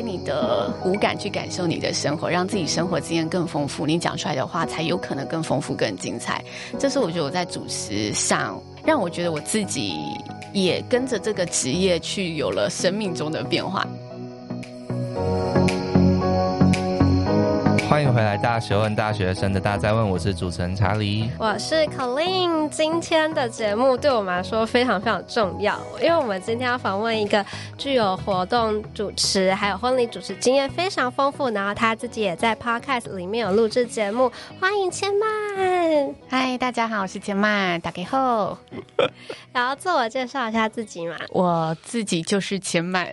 你的五感去感受你的生活，让自己生活经验更丰富，你讲出来的话才有可能更丰富、更精彩。这是我觉得我在主持上，让我觉得我自己也跟着这个职业去有了生命中的变化。欢迎回来，大学问大学生的大在问，我是主持人查理，我是 Colleen。今天的节目对我们来说非常非常重要，因为我们今天要访问一个具有活动主持还有婚礼主持经验非常丰富，然后他自己也在 Podcast 里面有录制节目。欢迎千曼，嗨，大家好，我是千曼，打给后。然后自我介绍一下自己嘛，我自己就是千曼。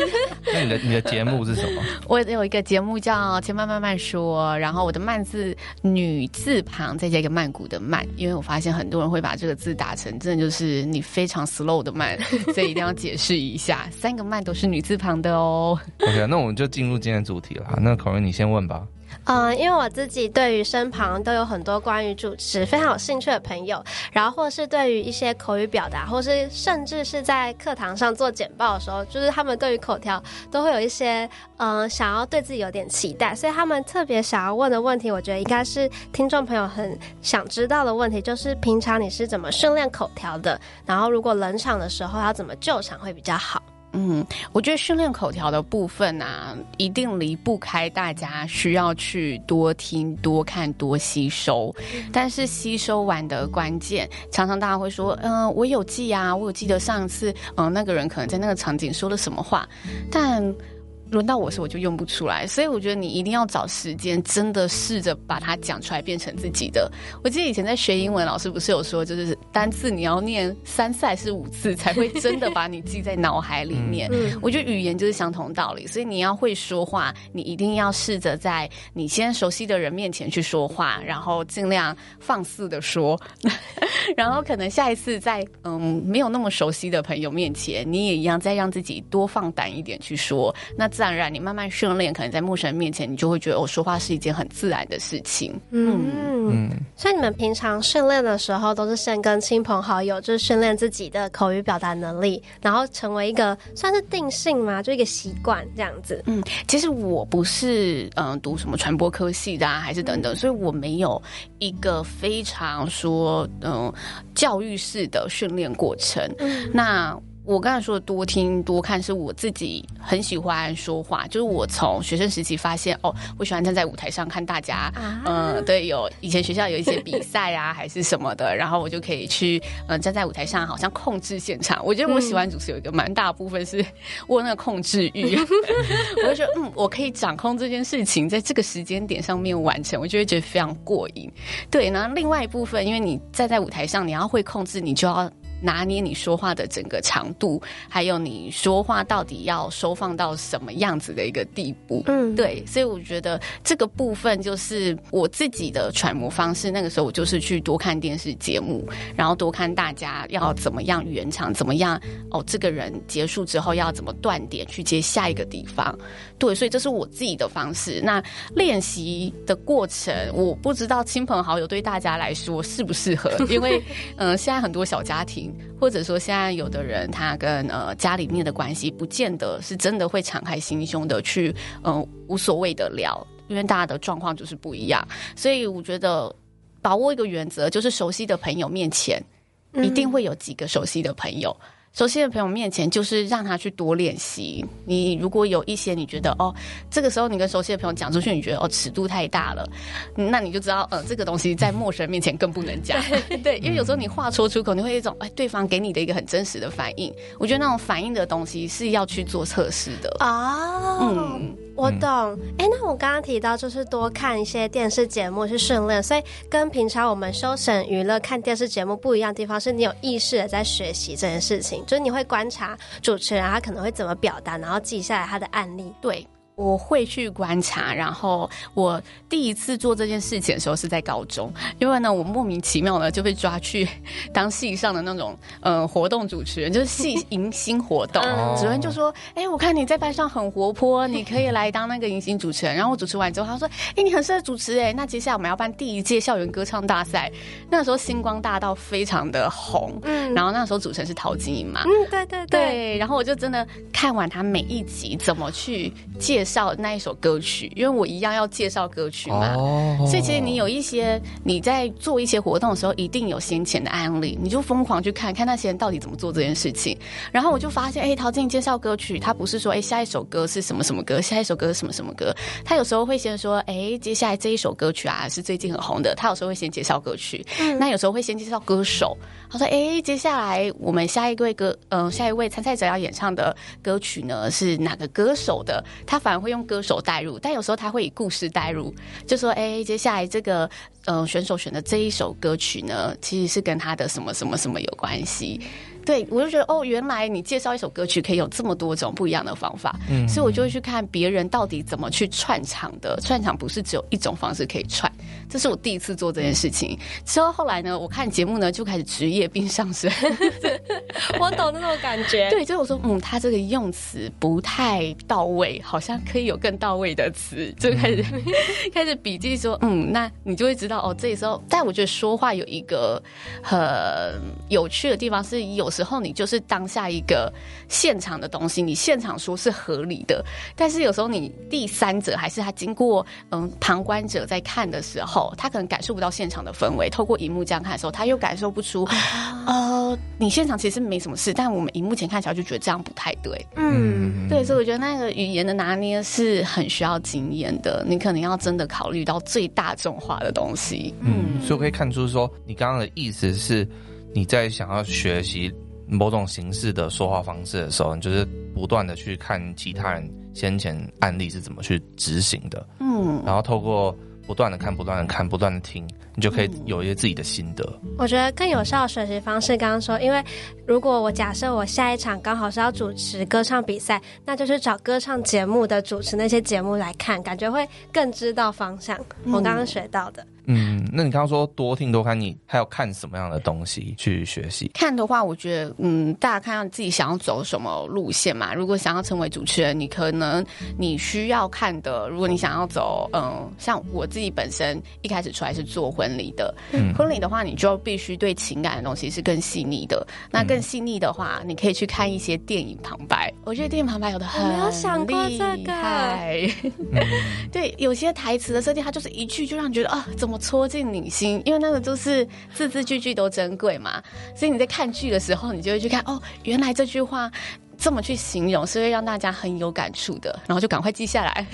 那你的你的节目是什么？我有一个节目叫千曼慢慢说。我，然后我的曼字女字旁再加一个曼谷的曼，因为我发现很多人会把这个字打成真的就是你非常 slow 的慢，所以一定要解释一下，三个曼都是女字旁的哦。OK，那我们就进入今天主题了。那考瑞你先问吧。嗯，因为我自己对于身旁都有很多关于主持非常有兴趣的朋友，然后或是对于一些口语表达，或是甚至是在课堂上做简报的时候，就是他们对于口条都会有一些嗯想要对自己有点期待，所以他们特别想要问的问题，我觉得应该是听众朋友很想知道的问题，就是平常你是怎么训练口条的？然后如果冷场的时候要怎么救场会比较好？嗯，我觉得训练口条的部分啊，一定离不开大家需要去多听、多看、多吸收。但是吸收完的关键，常常大家会说：“嗯、呃，我有记啊，我有记得上次，嗯、呃，那个人可能在那个场景说了什么话。”但轮到我时，我就用不出来，所以我觉得你一定要找时间，真的试着把它讲出来，变成自己的。我记得以前在学英文，老师不是有说，就是单字你要念三次还是五次，才会真的把你记在脑海里面。我觉得语言就是相同道理，所以你要会说话，你一定要试着在你先熟悉的人面前去说话，然后尽量放肆的说，然后可能下一次在嗯没有那么熟悉的朋友面前，你也一样再让自己多放胆一点去说。那自然而然，你慢慢训练，可能在陌生人面前，你就会觉得我说话是一件很自然的事情。嗯嗯，所以你们平常训练的时候，都是先跟亲朋好友，就是训练自己的口语表达能力，然后成为一个算是定性嘛，就一个习惯这样子。嗯，其实我不是嗯、呃、读什么传播科系的啊，还是等等，所以我没有一个非常说嗯、呃、教育式的训练过程。嗯、那。我刚才说的多听多看，是我自己很喜欢说话。就是我从学生时期发现，哦，我喜欢站在舞台上看大家，嗯、啊呃，对，有以前学校有一些比赛啊，还是什么的，然后我就可以去，嗯、呃，站在舞台上，好像控制现场。我觉得我喜欢主持有一个蛮大部分是我那个控制欲，我就觉得，嗯，我可以掌控这件事情，在这个时间点上面完成，我就会觉得非常过瘾。对，然后另外一部分，因为你站在舞台上，你要会控制，你就要。拿捏你说话的整个长度，还有你说话到底要收放到什么样子的一个地步，嗯，对，所以我觉得这个部分就是我自己的揣摩方式。那个时候我就是去多看电视节目，然后多看大家要怎么样圆场，怎么样哦，这个人结束之后要怎么断点去接下一个地方，对，所以这是我自己的方式。那练习的过程，我不知道亲朋好友对大家来说适不适合，因为嗯、呃，现在很多小家庭。或者说，现在有的人他跟呃家里面的关系，不见得是真的会敞开心胸的去，嗯、呃，无所谓的聊，因为大家的状况就是不一样。所以我觉得把握一个原则，就是熟悉的朋友面前，一定会有几个熟悉的朋友。嗯熟悉的朋友面前，就是让他去多练习。你如果有一些你觉得哦，这个时候你跟熟悉的朋友讲出去，你觉得哦尺度太大了，那你就知道，呃，这个东西在陌生人面前更不能讲。对，因为有时候你话说出口，你会有一种哎，对方给你的一个很真实的反应。我觉得那种反应的东西是要去做测试的啊。Oh. 嗯。我懂，哎、欸，那我刚刚提到就是多看一些电视节目去训练，所以跟平常我们休闲娱乐看电视节目不一样的地方是，你有意识的在学习这件事情，就是你会观察主持人他可能会怎么表达，然后记下来他的案例。对。我会去观察，然后我第一次做这件事情的时候是在高中，因为呢，我莫名其妙的就被抓去当系上的那种呃活动主持人，就是系迎新活动，主任就说：“哎、欸，我看你在班上很活泼，你可以来当那个迎新主持人。”然后我主持完之后，他说：“哎、欸，你很适合主持哎，那接下来我们要办第一届校园歌唱大赛。”那时候星光大道非常的红，嗯，然后那时候主持人是陶晶莹嘛，嗯，对对对，对，然后我就真的看完他每一集怎么去介绍那一首歌曲，因为我一样要介绍歌曲嘛，哦、所以其实你有一些你在做一些活动的时候，一定有先前的案例，你就疯狂去看看那些人到底怎么做这件事情。然后我就发现，哎、欸，陶晶介绍歌曲，他不是说，哎、欸，下一首歌是什么什么歌，下一首歌是什么什么歌，他有时候会先说，哎、欸，接下来这一首歌曲啊是最近很红的，他有时候会先介绍歌曲，嗯、那有时候会先介绍歌手，他说，哎、欸，接下来我们下一位歌，嗯、呃，下一位参赛者要演唱的歌曲呢是哪个歌手的，他反会用歌。手代入，但有时候他会以故事代入，就说：“哎、接下来这个、呃、选手选的这一首歌曲呢，其实是跟他的什么什么什么有关系。”对，我就觉得哦，原来你介绍一首歌曲可以有这么多种不一样的方法，嗯，所以我就会去看别人到底怎么去串场的。串场不是只有一种方式可以串，这是我第一次做这件事情。之后后来呢，我看节目呢就开始职业病上升，我懂那种感觉。对，就是我说，嗯，他这个用词不太到位，好像可以有更到位的词，就开始 开始笔记说，嗯，那你就会知道哦，这时候。但我觉得说话有一个很有趣的地方是有。时候你就是当下一个现场的东西，你现场说是合理的，但是有时候你第三者还是他经过嗯旁观者在看的时候，他可能感受不到现场的氛围。透过荧幕这样看的时候，他又感受不出，呃，你现场其实没什么事，但我们荧幕前看起来就觉得这样不太对。嗯，对，所以我觉得那个语言的拿捏是很需要经验的，你可能要真的考虑到最大众化的东西。嗯，所以我可以看出说，你刚刚的意思是你在想要学习。某种形式的说话方式的时候，你就是不断的去看其他人先前案例是怎么去执行的，嗯，然后透过不断的看、不断的看、不断的听，你就可以有一些自己的心得。我觉得更有效的学习方式，刚刚说，因为如果我假设我下一场刚好是要主持歌唱比赛，那就是找歌唱节目的主持那些节目来看，感觉会更知道方向。我刚刚学到的。嗯，那你刚刚说多听多看，你还要看什么样的东西去学习？看的话，我觉得，嗯，大家看看自己想要走什么路线嘛。如果想要成为主持人，你可能你需要看的，如果你想要走，嗯，像我自己本身一开始出来是做婚礼的，嗯，婚礼的话，你就必须对情感的东西是更细腻的。那更细腻的话，你可以去看一些电影旁白。我觉得电影旁白有的很有想过这个。对，有些台词的设定，它就是一句就让你觉得啊，怎么？戳进你心，因为那个都是字字句句都珍贵嘛，所以你在看剧的时候，你就会去看哦，原来这句话这么去形容，是会让大家很有感触的，然后就赶快记下来。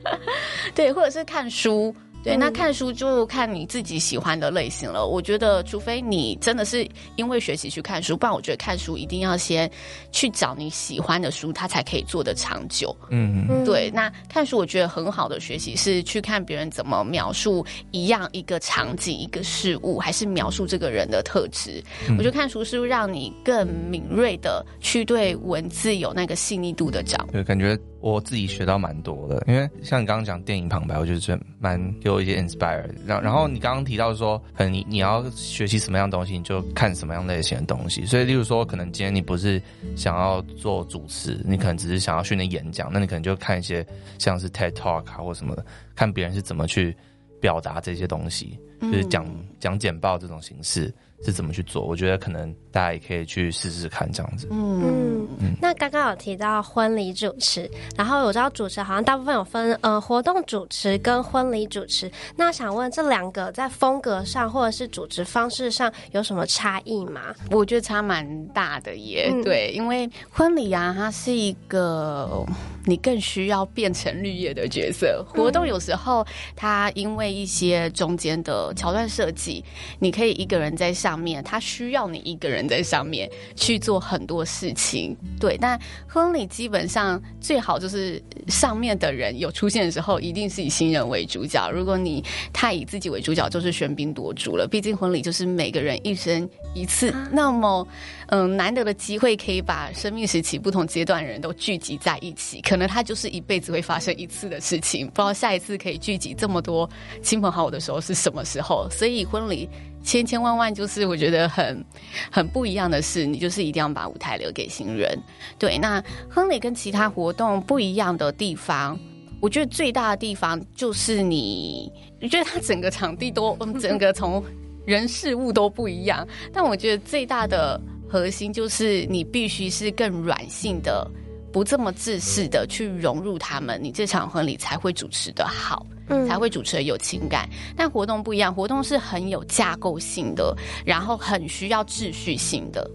对，或者是看书。对，那看书就看你自己喜欢的类型了。我觉得，除非你真的是因为学习去看书，不然我觉得看书一定要先去找你喜欢的书，它才可以做得长久。嗯嗯，对。那看书，我觉得很好的学习是去看别人怎么描述一样一个场景、一个事物，还是描述这个人的特质。嗯、我觉得看书是让你更敏锐的去对文字有那个细腻度的掌握。对，感觉。我自己学到蛮多的，因为像你刚刚讲电影旁白，我觉得蛮给我一些 inspire。然然后你刚刚提到说，可能你你要学习什么样的东西，你就看什么样类型的东西。所以，例如说，可能今天你不是想要做主持，你可能只是想要训练演讲，那你可能就看一些像是 TED Talk 啊或什么的，看别人是怎么去表达这些东西，就是讲讲简报这种形式。是怎么去做？我觉得可能大家也可以去试试看这样子。嗯嗯。那刚刚有提到婚礼主持，然后我知道主持好像大部分有分呃活动主持跟婚礼主持。那想问这两个在风格上或者是主持方式上有什么差异吗？我觉得差蛮大的耶。嗯、对，因为婚礼啊，它是一个你更需要变成绿叶的角色。活动有时候它因为一些中间的桥段设计，你可以一个人在上。上面他需要你一个人在上面去做很多事情，对。但婚礼基本上最好就是上面的人有出现的时候，一定是以新人为主角。如果你太以自己为主角，就是喧宾夺主了。毕竟婚礼就是每个人一生一次，那么嗯难得的机会，可以把生命时期不同阶段的人都聚集在一起。可可能它就是一辈子会发生一次的事情，不知道下一次可以聚集这么多亲朋好友的时候是什么时候。所以婚礼千千万万就是我觉得很很不一样的事，你就是一定要把舞台留给新人。对，那亨利跟其他活动不一样的地方。我觉得最大的地方就是你，我觉得它整个场地都，嗯，整个从人事物都不一样。但我觉得最大的核心就是你必须是更软性的，不这么自私的去融入他们，你这场婚礼才会主持的好，嗯，才会主持的有情感。但活动不一样，活动是很有架构性的，然后很需要秩序性的。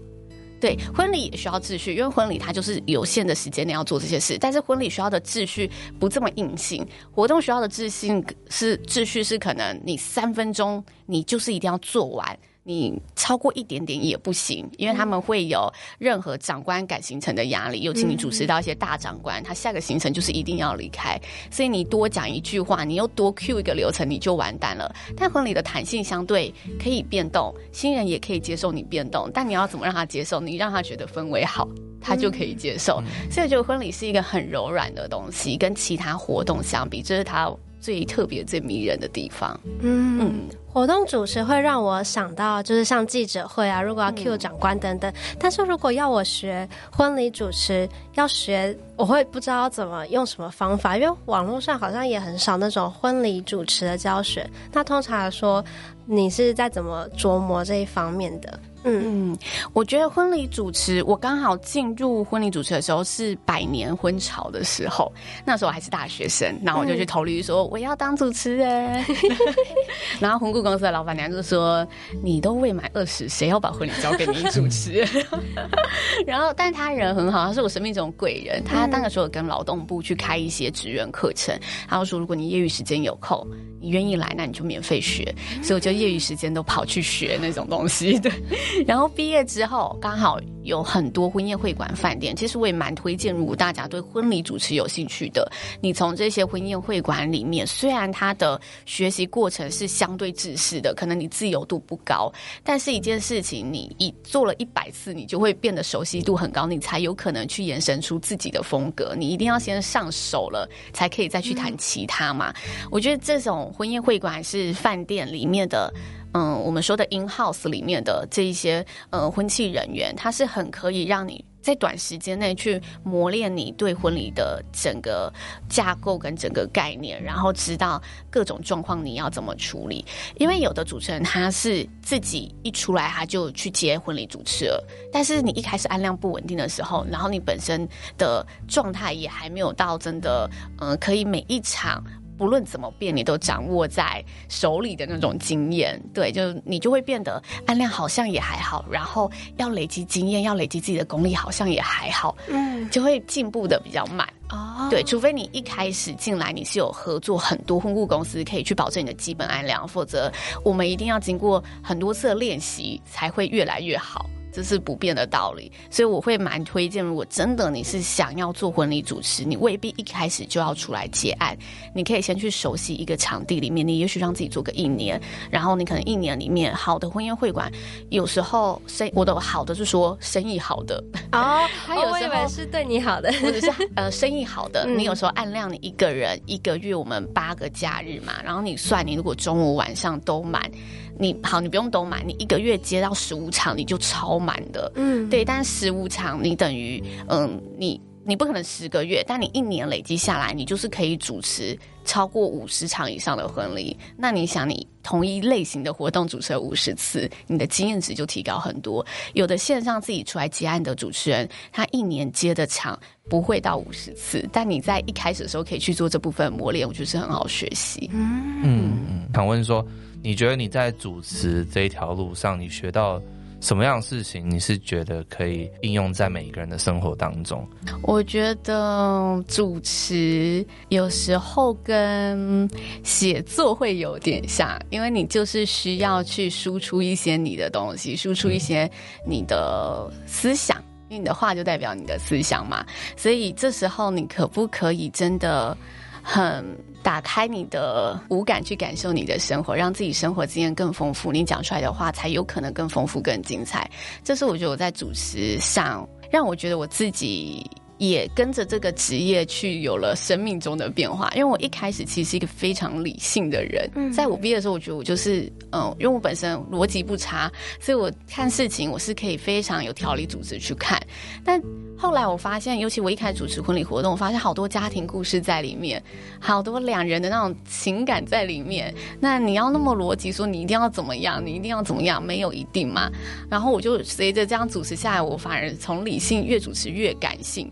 对，婚礼也需要秩序，因为婚礼它就是有限的时间内要做这些事。但是婚礼需要的秩序不这么硬性，活动需要的秩序是秩序是可能你三分钟你就是一定要做完。你超过一点点也不行，因为他们会有任何长官赶行程的压力，尤其你主持到一些大长官，他下个行程就是一定要离开，所以你多讲一句话，你又多 cue 一个流程，你就完蛋了。但婚礼的弹性相对可以变动，新人也可以接受你变动，但你要怎么让他接受？你让他觉得氛围好，他就可以接受。所以我觉得婚礼是一个很柔软的东西，跟其他活动相比，这是他最特别、最迷人的地方。嗯。嗯活动主持会让我想到，就是像记者会啊，如果要 cue 长官等等。嗯、但是如果要我学婚礼主持，要学，我会不知道怎么用什么方法，因为网络上好像也很少那种婚礼主持的教学。那通常来说，你是在怎么琢磨这一方面的？嗯。嗯，我觉得婚礼主持，我刚好进入婚礼主持的时候是百年婚潮的时候，那时候我还是大学生，然后我就去投履历说我要当主持人，然后婚顾公司的老板娘就说你都未满二十，谁要把婚礼交给你主持？然后，但他人很好，他是我生命中贵人，他那个时候跟劳动部去开一些职员课程，他就说如果你业余时间有空，你愿意来，那你就免费学，所以我就业余时间都跑去学那种东西，对。然后毕业之后，刚好有很多婚宴会馆饭店。其实我也蛮推荐，如果大家对婚礼主持有兴趣的，你从这些婚宴会馆里面，虽然它的学习过程是相对制式的，可能你自由度不高，但是一件事情你一做了一百次，你就会变得熟悉度很高，你才有可能去延伸出自己的风格。你一定要先上手了，才可以再去谈其他嘛。嗯、我觉得这种婚宴会馆是饭店里面的。嗯，我们说的 in house 里面的这一些呃婚庆人员，他是很可以让你在短时间内去磨练你对婚礼的整个架构跟整个概念，然后知道各种状况你要怎么处理。因为有的主持人他是自己一出来他就去接婚礼主持了，但是你一开始案量不稳定的时候，然后你本身的状态也还没有到真的嗯、可以每一场。不论怎么变，你都掌握在手里的那种经验，对，就你就会变得案量好像也还好，然后要累积经验，要累积自己的功力，好像也还好，嗯，就会进步的比较慢哦。对，除非你一开始进来你是有合作很多婚顾公司，可以去保证你的基本案量，否则我们一定要经过很多次的练习才会越来越好。这是不变的道理，所以我会蛮推荐，如果真的你是想要做婚礼主持，你未必一开始就要出来接案，你可以先去熟悉一个场地里面，你也许让自己做个一年，然后你可能一年里面好的婚宴会馆，有时候生我的好的是说生意好的。哦，还有时候是对你好的，或者是呃生意好的，你有时候按量你一个人一个月我们八个假日嘛，然后你算你如果中午晚上都满。你好，你不用都满，你一个月接到十五场，你就超满的。嗯，对，但十五场你等于，嗯，你你不可能十个月，但你一年累积下来，你就是可以主持超过五十场以上的婚礼。那你想，你同一类型的活动主持了五十次，你的经验值就提高很多。有的线上自己出来接案的主持人，他一年接的场不会到五十次，但你在一开始的时候可以去做这部分磨练，我觉得是很好学习。嗯嗯，想问说。你觉得你在主持这一条路上，你学到什么样的事情？你是觉得可以应用在每一个人的生活当中？我觉得主持有时候跟写作会有点像，因为你就是需要去输出一些你的东西，输出一些你的思想，因为你的话就代表你的思想嘛。所以这时候你可不可以真的很打开你的五感去感受你的生活，让自己生活经验更丰富，你讲出来的话才有可能更丰富、更精彩。这是我觉得我在主持上让我觉得我自己也跟着这个职业去有了生命中的变化。因为我一开始其实是一个非常理性的人，嗯、在我毕业的时候，我觉得我就是嗯，因为我本身逻辑不差，所以我看事情我是可以非常有条理组织去看。但后来我发现，尤其我一开始主持婚礼活动，我发现好多家庭故事在里面，好多两人的那种情感在里面。那你要那么逻辑说，你一定要怎么样，你一定要怎么样，没有一定嘛。然后我就随着这样主持下来，我反而从理性越主持越感性。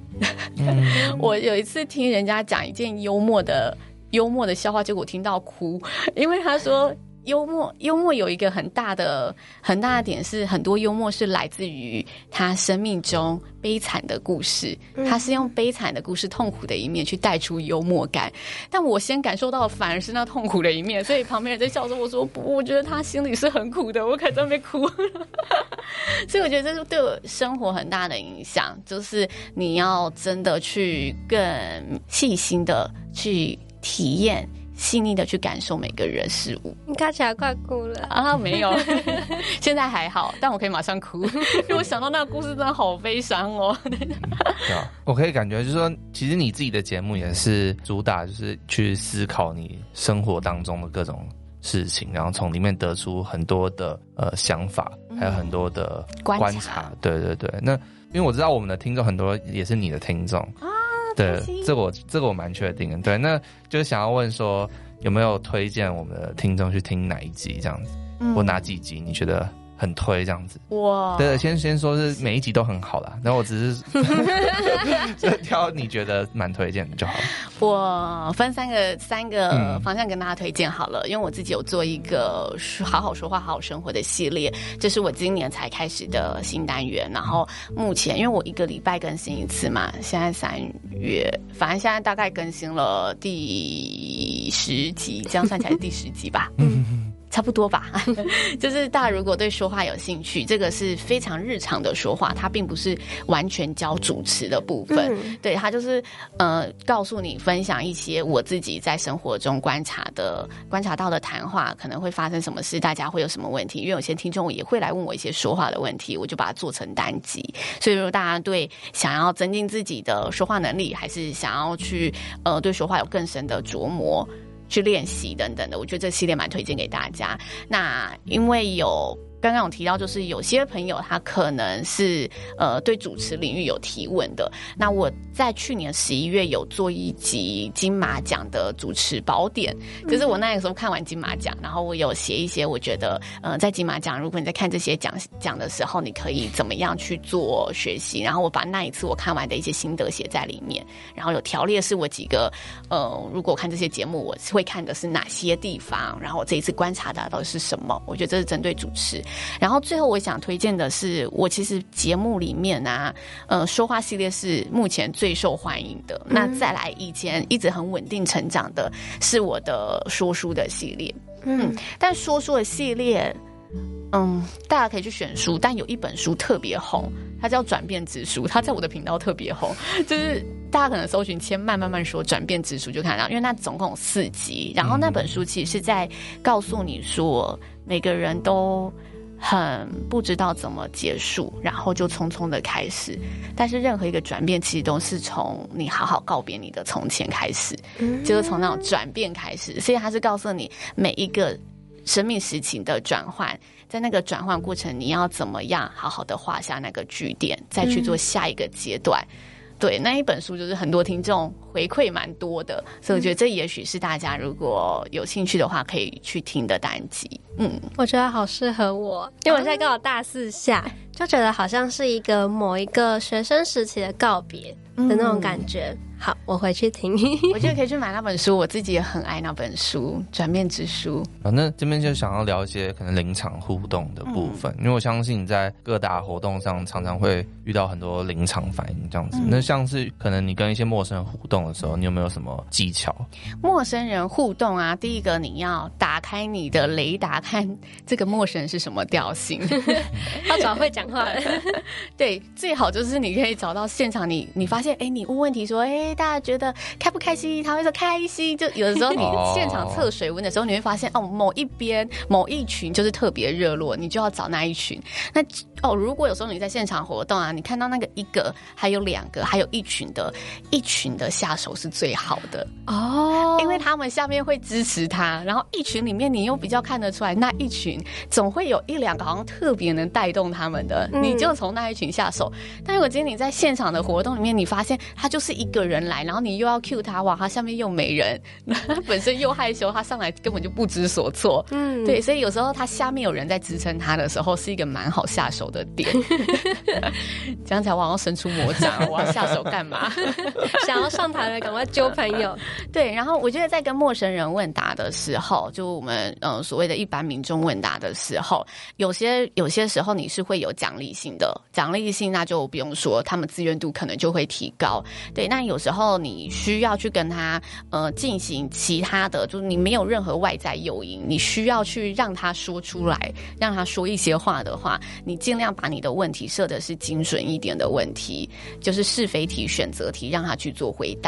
我有一次听人家讲一件幽默的幽默的笑话，结果听到哭，因为他说。幽默，幽默有一个很大的很大的点是，很多幽默是来自于他生命中悲惨的故事，他是用悲惨的故事、痛苦的一面去带出幽默感。但我先感受到的反而是那痛苦的一面，所以旁边人在笑说：“我说不，我觉得他心里是很苦的。”我可在那边哭，所以我觉得这是对我生活很大的影响，就是你要真的去更细心的去体验。细腻的去感受每个人事物，你看起来快哭了啊？没有，现在还好，但我可以马上哭，因为我想到那个故事真的好悲伤哦。对啊，我可以感觉就是说，其实你自己的节目也是主打就是去思考你生活当中的各种事情，然后从里面得出很多的呃想法，还有很多的观察。观察对对对，那因为我知道我们的听众很多也是你的听众啊。对，这个我这个我蛮确定的。对，那就是想要问说，有没有推荐我们的听众去听哪一集这样子，嗯、或哪几集你觉得？很推这样子哇！对，先先说是每一集都很好啦，然后我只是就 挑你觉得蛮推荐的就好了。我分三个三个方向跟大家推荐好了，嗯、因为我自己有做一个好好说话好好生活的系列，这是我今年才开始的新单元。然后目前因为我一个礼拜更新一次嘛，现在三月，反正现在大概更新了第十集，这样算起来是第十集吧。嗯。差不多吧，就是大家如果对说话有兴趣，这个是非常日常的说话，它并不是完全教主持的部分。嗯、对，它就是呃，告诉你分享一些我自己在生活中观察的、观察到的谈话，可能会发生什么事，大家会有什么问题。因为有些听众也会来问我一些说话的问题，我就把它做成单集。所以，如果大家对想要增进自己的说话能力，还是想要去呃对说话有更深的琢磨。去练习等等的，我觉得这系列蛮推荐给大家。那因为有。刚刚有提到，就是有些朋友他可能是呃对主持领域有提问的。那我在去年十一月有做一集金马奖的主持宝典，就是我那个时候看完金马奖，然后我有写一些我觉得呃在金马奖，如果你在看这些奖奖的时候，你可以怎么样去做学习。然后我把那一次我看完的一些心得写在里面，然后有条列是我几个呃如果看这些节目我会看的是哪些地方，然后我这一次观察到的是什么。我觉得这是针对主持。然后最后我想推荐的是，我其实节目里面啊，呃，说话系列是目前最受欢迎的。嗯、那再来以前一直很稳定成长的是我的说书的系列，嗯，但说书的系列，嗯，大家可以去选书，但有一本书特别红，它叫《转变之书》，它在我的频道特别红，就是大家可能搜寻“千慢慢慢说转变之书”就看到，因为那总共有四集，然后那本书其实是在告诉你说，每个人都。很不知道怎么结束，然后就匆匆的开始。但是任何一个转变，其实都是从你好好告别你的从前开始，嗯、就是从那种转变开始。所以他是告诉你每一个生命时期的转换，在那个转换过程，你要怎么样好好的画下那个句点，再去做下一个阶段。嗯、对，那一本书就是很多听众回馈蛮多的，所以我觉得这也许是大家如果有兴趣的话，可以去听的单集。嗯，我觉得好适合我，因为我现在刚好大四下，嗯、就觉得好像是一个某一个学生时期的告别的那种感觉。嗯好，我回去听。我觉得可以去买那本书，我自己也很爱那本书《转变之书》。反正这边就想要聊一些可能临场互动的部分，嗯、因为我相信你在各大活动上常常会遇到很多临场反应这样子。嗯、那像是可能你跟一些陌生人互动的时候，你有没有什么技巧？陌生人互动啊，第一个你要打开你的雷达，看这个陌生人是什么调性，要找会讲话的。对，最好就是你可以找到现场你，你你发现，哎，你问问题说，哎。大家觉得开不开心？他会说开心。就有的时候你现场测水温的时候，你会发现哦，某一边某一群就是特别热络，你就要找那一群。那哦，如果有时候你在现场活动啊，你看到那个一个，还有两个，还有一群的，一群的下手是最好的哦，因为他们下面会支持他，然后一群里面你又比较看得出来，那一群总会有一两个好像特别能带动他们的，嗯、你就从那一群下手。但如果今天你在现场的活动里面，你发现他就是一个人来，然后你又要 cue 他，哇，他下面又没人，他 本身又害羞，他上来根本就不知所措，嗯，对，所以有时候他下面有人在支撑他的时候，是一个蛮好下手的点。讲起来我好像伸出魔掌，我要下手干嘛？想要上台的赶快揪朋友。对，然后我觉得在跟陌生人问答的时候，就我们嗯所谓的一般民众问答的时候，有些有些时候你是会有奖励性的，奖励性那就不用说，他们自愿度可能就会提高。对，那有时候你需要去跟他呃进行其他的，就是你没有任何外在诱因，你需要去让他说出来，让他说一些话的话，你尽量把你的问题设的是精准一点的问题，就是是非题、选择题，让他去做回答。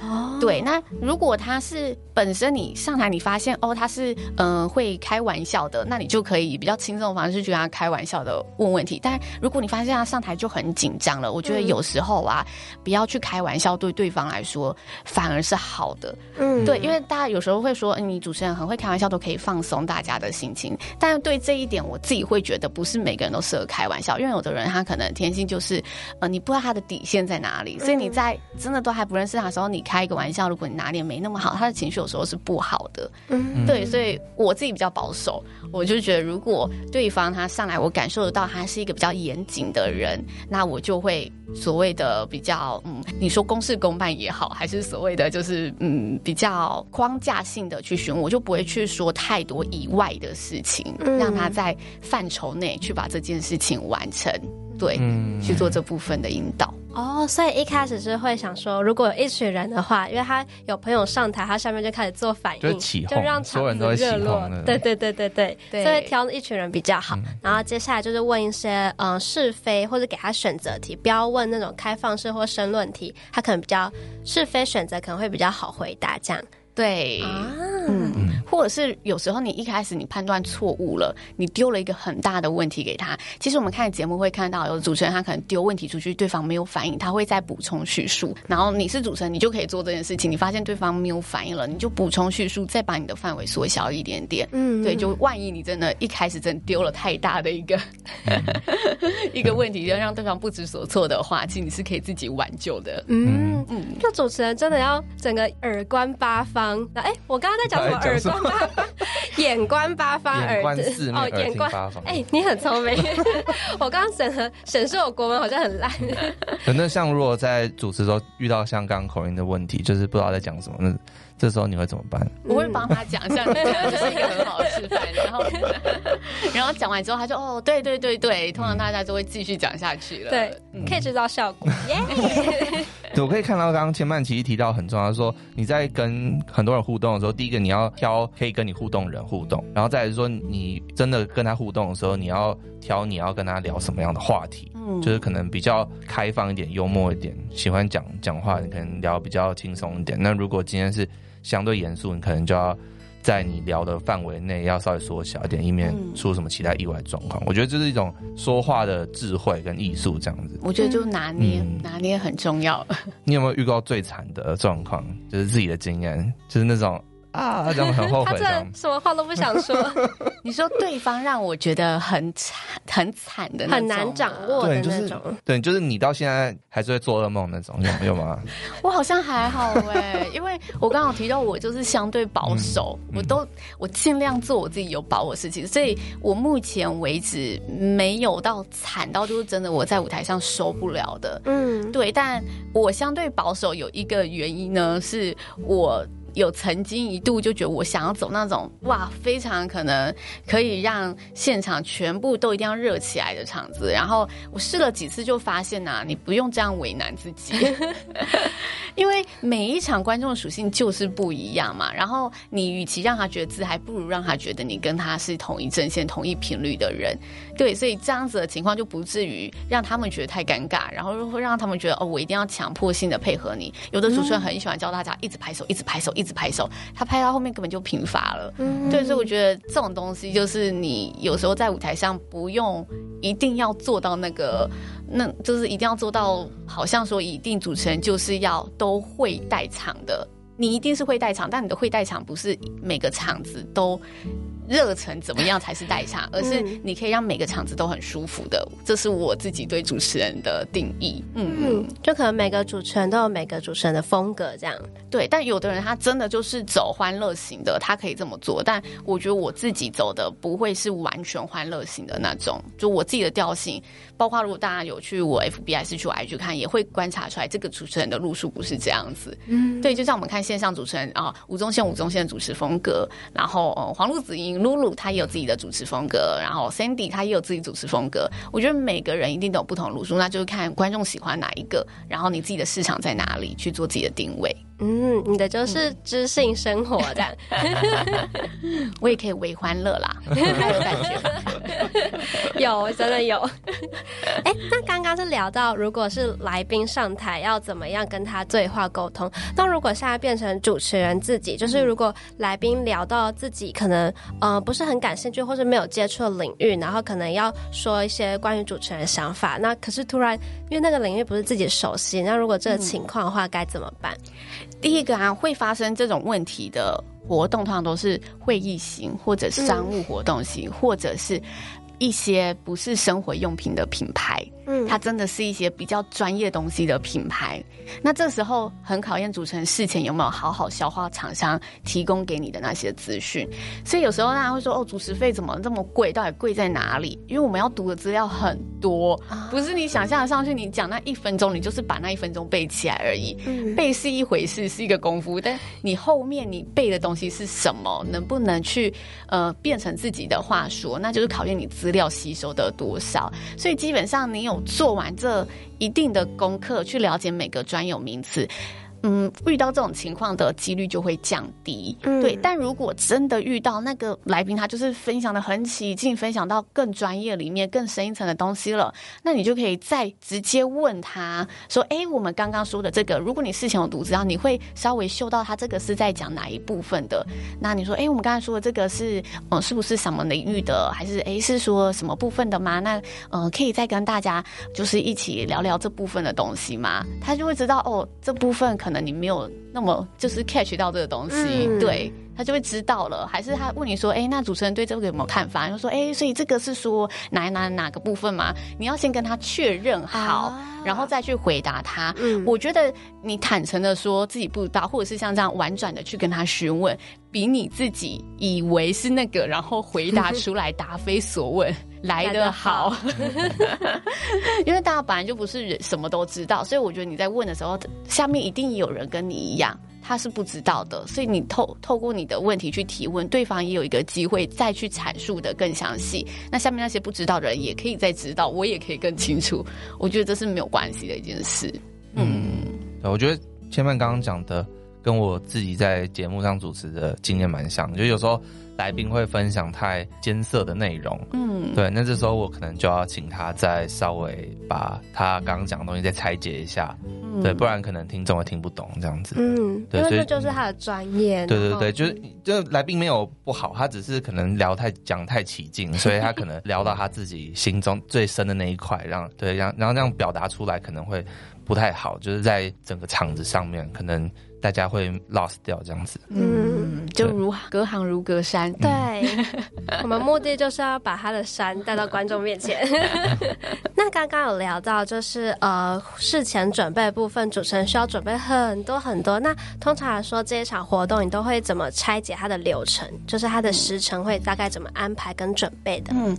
哦，对，那如果他是本身你上台，你发现哦他是嗯、呃、会开玩笑的，那你就可以比较轻松的方式去跟他开玩笑的问问题。但如果你发现他上台就很紧张了，我觉得有时候啊，不要去开玩笑，对对方来说反而是好的。嗯，对，因为大家有时候会说，嗯你主持人很会开玩笑，都可以放松大家的心情。但对这一点，我自己会觉得不是每个人都适合开玩笑，因为有的人他可能天性就是呃你不知道他的底线在哪里，所以你在真的都还不认识他的时候，你开一个玩笑，如果你拿捏没那么好，他的情绪有时候是不好的。嗯，对，所以我自己比较保守，我就觉得如果对方他上来，我感受得到他是一个比较严谨的人，那我就会所谓的比较嗯，你说公事公办也好，还是所谓的就是嗯比较框架性的去询问，我就不会去说太多以外的事情，让他在范畴内去把这件事情完成。对，嗯、去做这部分的引导哦。所以一开始是会想说，如果有一群人的话，因为他有朋友上台，他下面就开始做反应，就，起就让场子热络。对对对对对，对所以挑一群人比较好。嗯、然后接下来就是问一些呃是非，或者给他选择题，不要问那种开放式或申论题，他可能比较是非选择可能会比较好回答这样。对，啊、嗯，或者是有时候你一开始你判断错误了，你丢了一个很大的问题给他。其实我们看节目会看到，有主持人他可能丢问题出去，对方没有反应，他会再补充叙述。然后你是主持人，你就可以做这件事情。你发现对方没有反应了，你就补充叙述，再把你的范围缩小一点点。嗯，对，就万一你真的一开始真丢了太大的一个、嗯、一个问题，要让对方不知所措的话，其实你是可以自己挽救的。嗯嗯，那主持人真的要整个耳观八方。那哎，我刚刚在讲什么？耳观八方，耳观四面，耳哦，眼观。哎，你很聪明。我刚刚审核审视我国文好像很烂。可能像如果在主持的时候遇到像刚刚口音的问题，就是不知道在讲什么，那这时候你会怎么办？我会帮他讲一下，这是一个很好的示范。然后，然后讲完之后，他就哦，对对对对，通常大家就会继续讲下去了。对，可以制造效果。耶。对，我可以看到刚刚千曼其实提到很重要，说你在跟很多人互动的时候，第一个你要挑可以跟你互动人互动，然后再来是说你真的跟他互动的时候，你要挑你要跟他聊什么样的话题，嗯，就是可能比较开放一点、幽默一点，喜欢讲讲话，你可能聊比较轻松一点。那如果今天是相对严肃，你可能就要。在你聊的范围内，要稍微缩小一点，以免出什么其他意外状况。嗯、我觉得这是一种说话的智慧跟艺术，这样子。我觉得就拿捏，嗯、拿捏很重要。你有没有遇到最惨的状况？就是自己的经验，就是那种。啊，然后很后悔，他这样什么话都不想说。你说对方让我觉得很惨、很惨的那种，很难掌握的那种。对，就是你到现在还是会做噩梦那种，有没有吗？我好像还好哎，因为我刚刚提到我就是相对保守，嗯、我都我尽量做我自己有把握的事情，所以我目前为止没有到惨到就是真的我在舞台上受不了的。嗯，对，但我相对保守有一个原因呢，是我。有曾经一度就觉得我想要走那种哇，非常可能可以让现场全部都一定要热起来的场子。然后我试了几次，就发现呐、啊，你不用这样为难自己，因为每一场观众的属性就是不一样嘛。然后你与其让他觉得自，还不如让他觉得你跟他是同一阵线、同一频率的人。对，所以这样子的情况就不至于让他们觉得太尴尬，然后会让他们觉得哦，我一定要强迫性的配合你。有的主持人很喜欢教大家一直拍手，一直拍手，一直。直拍手，他拍到后面根本就贫乏了。嗯，对，所以我觉得这种东西就是你有时候在舞台上不用一定要做到那个，那就是一定要做到，好像说一定主持人就是要都会带场的，你一定是会带场，但你的会带场不是每个场子都。热忱怎么样才是代差？而是你可以让每个场子都很舒服的，这是我自己对主持人的定义。嗯嗯，就可能每个主持人都有每个主持人的风格，这样。对，但有的人他真的就是走欢乐型的，他可以这么做。但我觉得我自己走的不会是完全欢乐型的那种，就我自己的调性。包括如果大家有去我 FB 还是去我 IG 看，也会观察出来这个主持人的路数不是这样子。嗯，对，就像我们看线上主持人啊，吴宗宪、吴宗宪的主持风格，然后、呃、黄路梓茵、露露她也有自己的主持风格，然后 Sandy 她也有自己主持风格。我觉得每个人一定都有不同的路数，那就是看观众喜欢哪一个，然后你自己的市场在哪里去做自己的定位。嗯，你的就是知性生活这样，嗯、我也可以微欢乐啦，有感觉有，真的有。那刚刚是聊到，如果是来宾上台要怎么样跟他对话沟通？那如果现在变成主持人自己，就是如果来宾聊到自己可能呃不是很感兴趣或是没有接触的领域，然后可能要说一些关于主持人的想法，那可是突然因为那个领域不是自己熟悉，那如果这个情况的话该怎么办？第一个啊，会发生这种问题的活动，通常都是会议型，或者商务活动型，或者是一些不是生活用品的品牌。嗯，它真的是一些比较专业东西的品牌。那这时候很考验主持人事前有没有好好消化厂商提供给你的那些资讯。所以有时候大家会说：“哦，主持费怎么这么贵？到底贵在哪里？”因为我们要读的资料很多，不是你想象的上去，你讲那一分钟，你就是把那一分钟背起来而已。嗯，背是一回事，是一个功夫，但你后面你背的东西是什么，能不能去呃变成自己的话说，那就是考验你资料吸收的多少。所以基本上你有。做完这一定的功课，去了解每个专有名词。嗯，遇到这种情况的几率就会降低。嗯，对。但如果真的遇到那个来宾，他就是分享的很起劲，分享到更专业里面、更深一层的东西了，那你就可以再直接问他说：“哎，我们刚刚说的这个，如果你事前有读资料，你会稍微嗅到他这个是在讲哪一部分的？那你说：哎，我们刚才说的这个是，嗯，是不是什么领域的？还是哎，是说什么部分的吗？那嗯，可以再跟大家就是一起聊聊这部分的东西吗？他就会知道哦，这部分可。那你没有那么就是 catch 到这个东西，嗯、对，他就会知道了。还是他问你说，哎、欸，那主持人对这个有没有看法？就说，哎、欸，所以这个是说哪哪哪个部分嘛？你要先跟他确认好，啊、然后再去回答他。嗯，我觉得你坦诚的说自己不知道，或者是像这样婉转的去跟他询问，比你自己以为是那个，然后回答出来答非所问。来的好，因为大家本来就不是人什么都知道，所以我觉得你在问的时候，下面一定有人跟你一样，他是不知道的，所以你透透过你的问题去提问，对方也有一个机会再去阐述的更详细。那下面那些不知道的人也可以再知道，我也可以更清楚。我觉得这是没有关系的一件事。嗯，对，我觉得千曼刚刚讲的跟我自己在节目上主持的经验蛮像，就有时候。来宾会分享太艰涩的内容，嗯，对，那这时候我可能就要请他再稍微把他刚刚讲的东西再拆解一下，嗯、对，不然可能听众会听不懂这样子，嗯，对，因为这就是他的专业，对对对，就是就来宾没有不好，他只是可能聊太讲太起劲，所以他可能聊到他自己心中最深的那一块，让对，让然后这样表达出来可能会不太好，就是在整个场子上面可能。大家会 lost 掉这样子，嗯，就如隔行如隔山。对，我们目的就是要把他的山带到观众面前。那刚刚有聊到，就是呃事前准备部分，主持人需要准备很多很多。那通常来说，这一场活动你都会怎么拆解它的流程？就是它的时程会大概怎么安排跟准备的？嗯。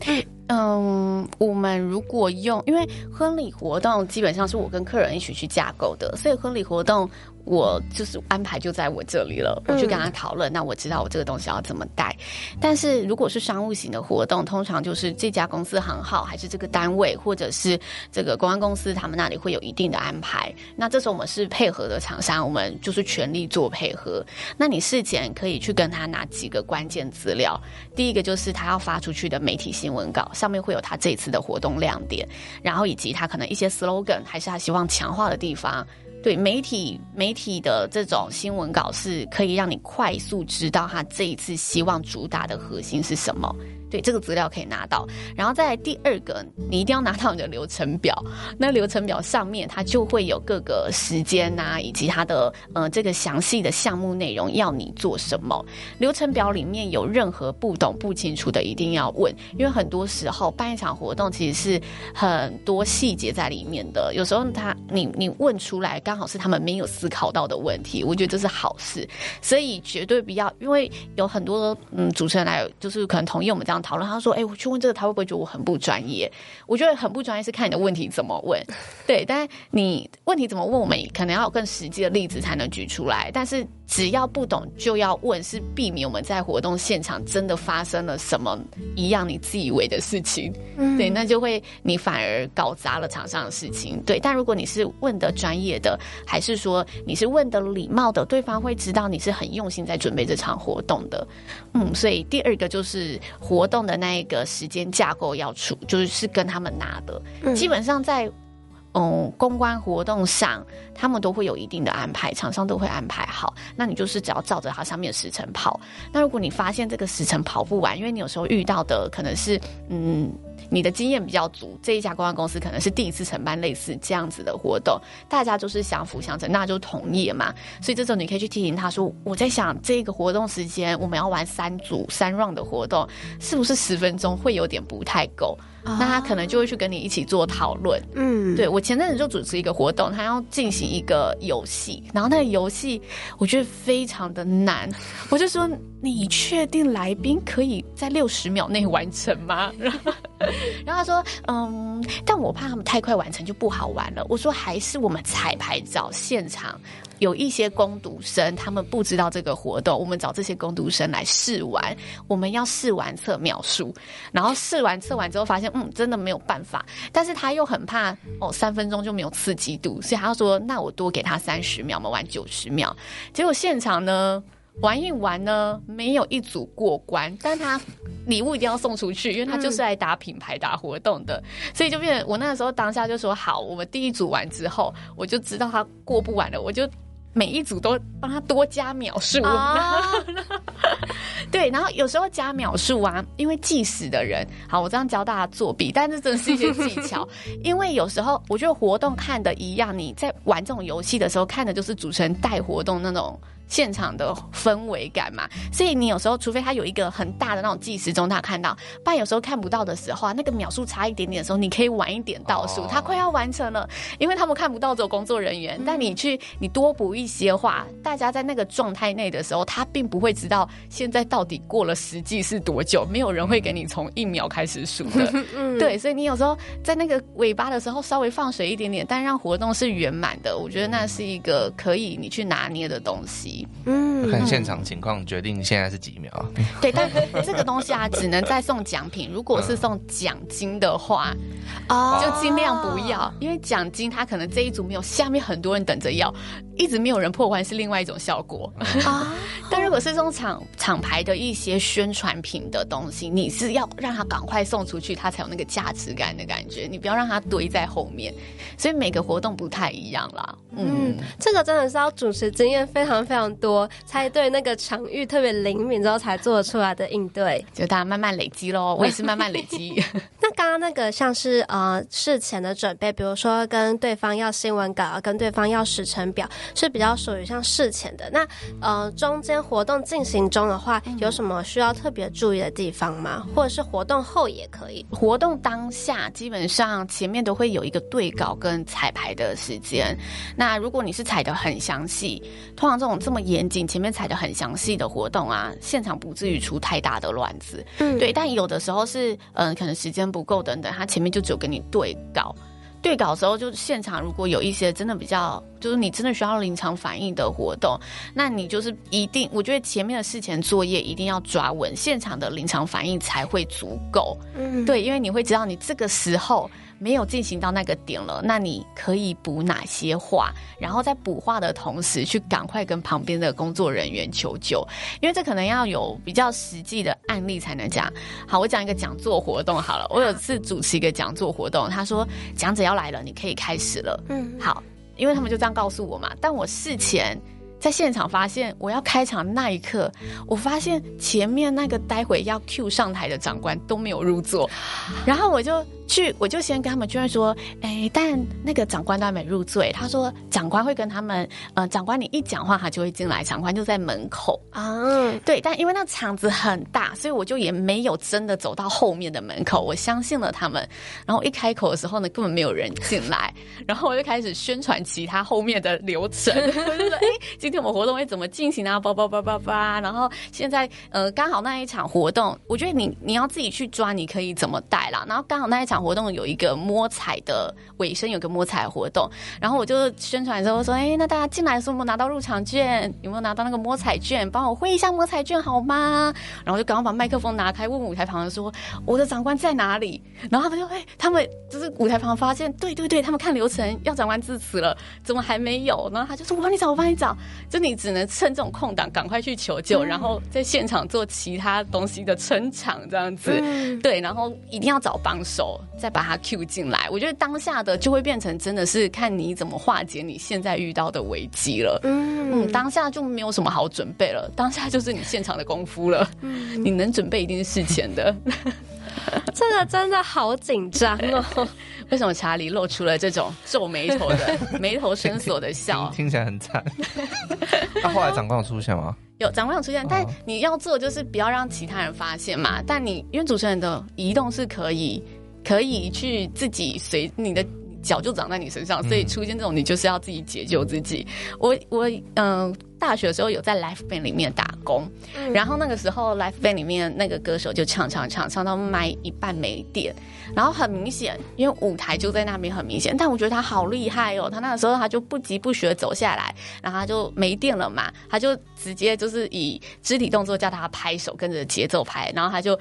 嗯，我们如果用，因为婚礼活动基本上是我跟客人一起去架构的，所以婚礼活动我就是安排就在我这里了，我去跟他讨论。那我知道我这个东西要怎么带，但是如果是商务型的活动，通常就是这家公司很好，还是这个单位，或者是这个公关公司他们那里会有一定的安排。那这时候我们是配合的厂商，我们就是全力做配合。那你事前可以去跟他拿几个关键资料，第一个就是他要发出去的媒体新闻稿，上面会有他这一次的活动亮点，然后以及他可能一些 slogan，还是他希望强化的地方。对媒体媒体的这种新闻稿是可以让你快速知道他这一次希望主打的核心是什么。对，这个资料可以拿到，然后再第二个，你一定要拿到你的流程表。那流程表上面它就会有各个时间呐、以及它的呃这个详细的项目内容要你做什么。流程表里面有任何不懂不清楚的，一定要问，因为很多时候办一场活动其实是很多细节在里面的。有时候他你你问出来，刚好是他们没有思考到的问题，我觉得这是好事。所以绝对不要，因为有很多嗯主持人来，就是可能同意我们这样。讨论，他说：“哎、我去问这个，他会不会觉得我很不专业？我觉得很不专业是看你的问题怎么问，对。但你问题怎么问，我们可能要有更实际的例子才能举出来。但是只要不懂就要问，是避免我们在活动现场真的发生了什么一样你自以为的事情，嗯、对，那就会你反而搞砸了场上的事情。对，但如果你是问的专业的，还是说你是问的礼貌的，对方会知道你是很用心在准备这场活动的。嗯，所以第二个就是活。动的那一个时间架构要出，就是是跟他们拿的。嗯、基本上在嗯公关活动上，他们都会有一定的安排，厂商都会安排好。那你就是只要照着它上面的时程跑。那如果你发现这个时程跑不完，因为你有时候遇到的可能是嗯。你的经验比较足，这一家公关公司可能是第一次承办类似这样子的活动，大家就是相辅相成，那就同意了嘛。所以这时候你可以去提醒他说：“我在想这个活动时间，我们要玩三组三 round 的活动，是不是十分钟会有点不太够？”那他可能就会去跟你一起做讨论。嗯，对，我前阵子就主持一个活动，他要进行一个游戏，然后那个游戏我觉得非常的难，我就说：“你确定来宾可以在六十秒内完成吗？” 然后他说：“嗯，但我怕他们太快完成就不好玩了。”我说：“还是我们彩排找现场。”有一些攻读生，他们不知道这个活动，我们找这些攻读生来试玩。我们要试完测秒数，然后试完测完之后发现，嗯，真的没有办法。但是他又很怕哦，三分钟就没有刺激度，所以他说，那我多给他三十秒，我们玩九十秒。结果现场呢，玩一玩呢，没有一组过关，但他礼物一定要送出去，因为他就是来打品牌、打活动的，所以就变成我那个时候当下就说好，我们第一组完之后，我就知道他过不完了，我就。每一组都帮他多加秒数，oh. 对，然后有时候加秒数啊，因为计时的人，好，我这样教大家作弊，但是真的是一些技巧，因为有时候我觉得活动看的一样，你在玩这种游戏的时候看的就是主持人带活动那种。现场的氛围感嘛，所以你有时候除非他有一个很大的那种计时钟，他看到，不然有时候看不到的时候啊，那个秒数差一点点的时候，你可以晚一点倒数，他快要完成了，因为他们看不到只有工作人员，但你去你多补一些话，大家在那个状态内的时候，他并不会知道现在到底过了实际是多久，没有人会给你从一秒开始数的，对，所以你有时候在那个尾巴的时候稍微放水一点点，但让活动是圆满的，我觉得那是一个可以你去拿捏的东西。嗯，看现场情况决定现在是几秒。对，但这个东西啊，只能再送奖品。如果是送奖金的话，哦，就尽量不要，因为奖金它可能这一组没有，下面很多人等着要，一直没有人破关是另外一种效果啊。但如果是这种厂厂牌的一些宣传品的东西，你是要让他赶快送出去，他才有那个价值感的感觉。你不要让他堆在后面。所以每个活动不太一样啦。嗯，这个真的是要主持经验非常非常。多才对那个场域特别灵敏之后才做出来的应对，就大家慢慢累积喽。我也是慢慢累积。那刚刚那个像是呃事前的准备，比如说跟对方要新闻稿，跟对方要时程表，是比较属于像事前的。那呃中间活动进行中的话，有什么需要特别注意的地方吗？或者是活动后也可以？活动当下基本上前面都会有一个对稿跟彩排的时间。那如果你是踩的很详细，通常这种这么。严谨，前面踩的很详细的活动啊，现场不至于出太大的乱子。嗯，对，但有的时候是，嗯、呃，可能时间不够等等，他前面就只有跟你对稿，对稿的时候就现场如果有一些真的比较就是你真的需要临场反应的活动，那你就是一定，我觉得前面的事前作业一定要抓稳，现场的临场反应才会足够。嗯，对，因为你会知道你这个时候。没有进行到那个点了，那你可以补哪些话？然后在补话的同时，去赶快跟旁边的工作人员求救，因为这可能要有比较实际的案例才能讲。好，我讲一个讲座活动好了。我有次主持一个讲座活动，他说讲者要来了，你可以开始了。嗯，好，因为他们就这样告诉我嘛。但我事前在现场发现，我要开场那一刻，我发现前面那个待会要 cue 上台的长官都没有入座，然后我就。去，我就先跟他们确认说，哎、欸，但那个长官都还没入座。他说，长官会跟他们，呃，长官你一讲话，他就会进来，长官就在门口啊。对，但因为那场子很大，所以我就也没有真的走到后面的门口。我相信了他们，然后一开口的时候呢，根本没有人进来，然后我就开始宣传其他后面的流程，我就说，哎、欸，今天我们活动会怎么进行啊？叭叭叭叭叭。然后现在，呃，刚好那一场活动，我觉得你你要自己去抓，你可以怎么带啦。然后刚好那一场。活动有一个摸彩的尾声，有个摸彩活动，然后我就宣传的时候说：“哎、那大家进来的时候有没有拿到入场券？有没有拿到那个摸彩券？帮我挥一下摸彩券好吗？”然后就赶快把麦克风拿开，问舞台旁的说：“我的长官在哪里？”然后他们就：“哎、他们就是舞台旁发现，对对对，他们看流程要长官致辞了，怎么还没有？”然后他就说：“我帮你找，我帮你找。”就你只能趁这种空档赶快去求救，嗯、然后在现场做其他东西的撑场这样子。嗯、对，然后一定要找帮手。再把他 cue 进来，我觉得当下的就会变成真的是看你怎么化解你现在遇到的危机了。嗯嗯，当下就没有什么好准备了，当下就是你现场的功夫了。嗯，你能准备一定是事前的。这个真的好紧张哦！为什么查理露出了这种皱眉头的 眉头深锁的笑？听起来很惨。那后来长官有出现吗？有长官有出现，但你要做就是不要让其他人发现嘛。但你因为主持人的移动是可以。可以去自己随你的脚就长在你身上，所以出现这种你就是要自己解救自己。我我嗯、呃，大学的时候有在 l i f e band 里面打工，然后那个时候 l i f e band 里面那个歌手就唱唱唱唱到麦一半没电，然后很明显，因为舞台就在那边很明显，但我觉得他好厉害哦，他那个时候他就不疾不徐的走下来，然后他就没电了嘛，他就直接就是以肢体动作叫他拍手，跟着节奏拍，然后他就。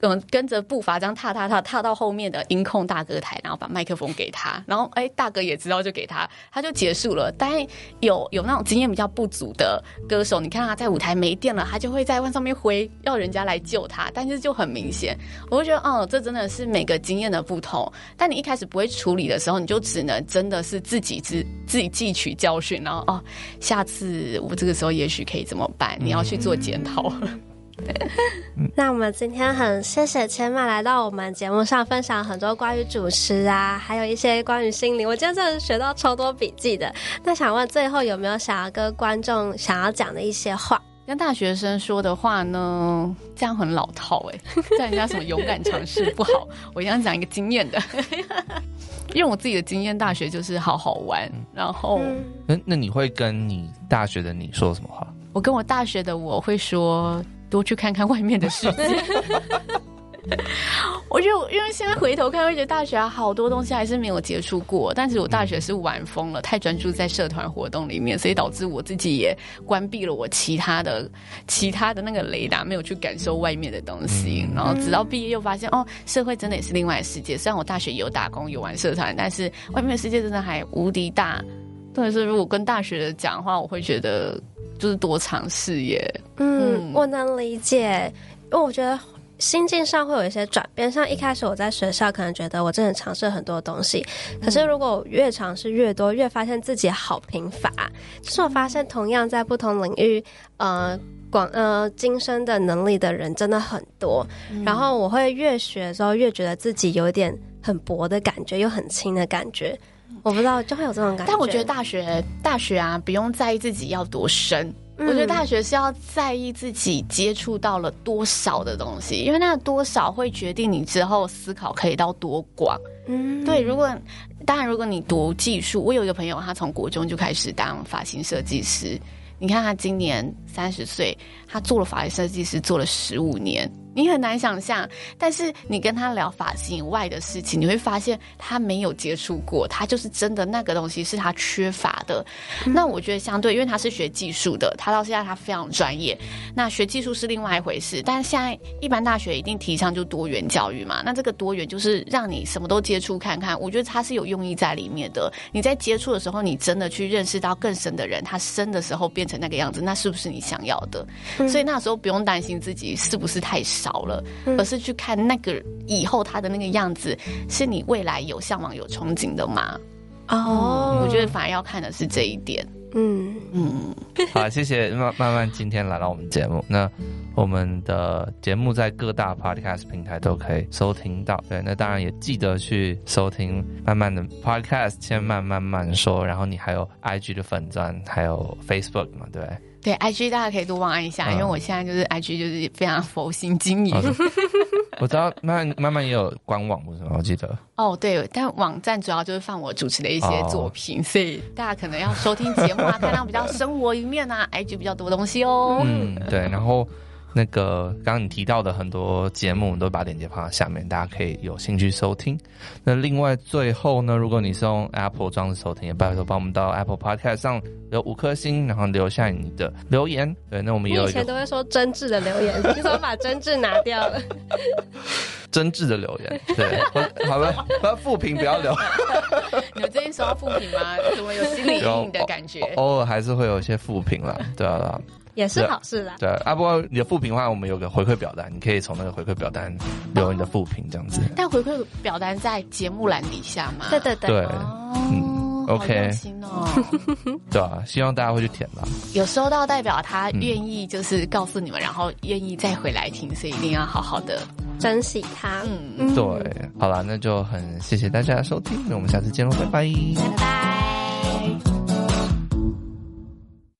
嗯，跟着步伐这样踏踏踏踏到后面的音控大哥台，然后把麦克风给他，然后哎、大哥也知道就给他，他就结束了。但有有那种经验比较不足的歌手，你看他在舞台没电了，他就会在往上面挥，要人家来救他，但是就很明显，我就觉得哦，这真的是每个经验的不同。但你一开始不会处理的时候，你就只能真的是自己自自己汲取教训，然后哦，下次我这个时候也许可以怎么办？你要去做检讨。那我们今天很谢谢千麦来到我们节目上分享很多关于主持啊，还有一些关于心灵。我今天真的学到超多笔记的。那想问最后有没有想要跟观众想要讲的一些话？跟大学生说的话呢？这样很老套哎、欸，叫人家什么勇敢尝试不好。我一样讲一个经验的，因为我自己的经验，大学就是好好玩。然后，那那你会跟你大学的你说什么话？我跟我大学的我会说。多去看看外面的世界。我就因为现在回头看，会觉得大学好多东西还是没有接触过。但是我大学是玩疯了，太专注在社团活动里面，所以导致我自己也关闭了我其他的、其他的那个雷达，没有去感受外面的东西。然后直到毕业又发现，哦，社会真的也是另外的世界。虽然我大学有打工有玩社团，但是外面的世界真的还无敌大。特别是如果跟大学讲的讲话，我会觉得。就是多尝试耶，嗯，我能理解，因为我觉得心境上会有一些转变。像一开始我在学校，可能觉得我真的尝试很多东西，可是如果越尝试越多，越发现自己好贫乏。就是我发现，同样在不同领域，呃，广呃精深的能力的人真的很多。然后我会越学的时候，越觉得自己有点很薄的感觉，又很轻的感觉。我不知道，就会有这种感觉。但我觉得大学，大学啊，不用在意自己要多深。嗯、我觉得大学是要在意自己接触到了多少的东西，因为那多少会决定你之后思考可以到多广。嗯，对。如果当然，如果你读技术，我有一个朋友，他从国中就开始当发型设计师。你看他今年三十岁，他做了发型设计师做了十五年。你很难想象。但是你跟他聊发型以外的事情，你会发现他没有接触过，他就是真的那个东西是他缺乏的。嗯、那我觉得相对，因为他是学技术的，他到现在他非常专业。那学技术是另外一回事，但是现在一般大学一定提倡就多元教育嘛。那这个多元就是让你什么都接触看看，我觉得他是有用意在里面的。你在接触的时候，你真的去认识到更深的人，他深的时候变成那个样子，那是不是你想要的？嗯、所以那时候不用担心自己是不是太少了，嗯、而是去看那个以后他的那个样子，是你未来有向往、有憧憬的吗？哦、嗯，我觉得反而要看的是这一点。嗯嗯，好，谢谢慢慢慢今天来到我们节目。那我们的节目在各大 podcast 平台都可以收听到。对，那当然也记得去收听慢慢的 podcast，千慢慢慢说。然后你还有 IG 的粉钻，还有 Facebook 嘛？对。对，IG 大家可以多望一下，嗯、因为我现在就是 IG 就是非常佛心经营。哦、我知道慢慢慢慢也有官网，不是吗？我记得。哦，对，但网站主要就是放我主持的一些作品，哦、所以大家可能要收听节目啊，看到比较生活一面啊，IG 比较多东西哦。嗯，对，然后。那个刚刚你提到的很多节目，我们都把链接放在下面，大家可以有兴趣收听。那另外最后呢，如果你是用 Apple 装置收听，也拜托帮我们到 Apple Podcast 上留五颗星，然后留下你的留言。对，那我们也有以前都会说真挚的留言，听说把真挚拿掉了。真挚的留言，对，好了，不要负评不要留。你们最近收到负评吗？怎么有心理阴影的感觉？偶尔还是会有一些负评啦，对啊。也是好事啦。对啊，不过你的复评的话，我们有个回馈表单，你可以从那个回馈表单留你的复评，这样子。但回馈表单在节目栏底下嘛？对对对。对，嗯，OK。哦，对啊，希望大家会去填吧。有收到代表他愿意就是告诉你们，然后愿意再回来听，所以一定要好好的珍惜他。嗯，对，好了，那就很谢谢大家的收听，那我们下次见喽，拜拜，拜拜。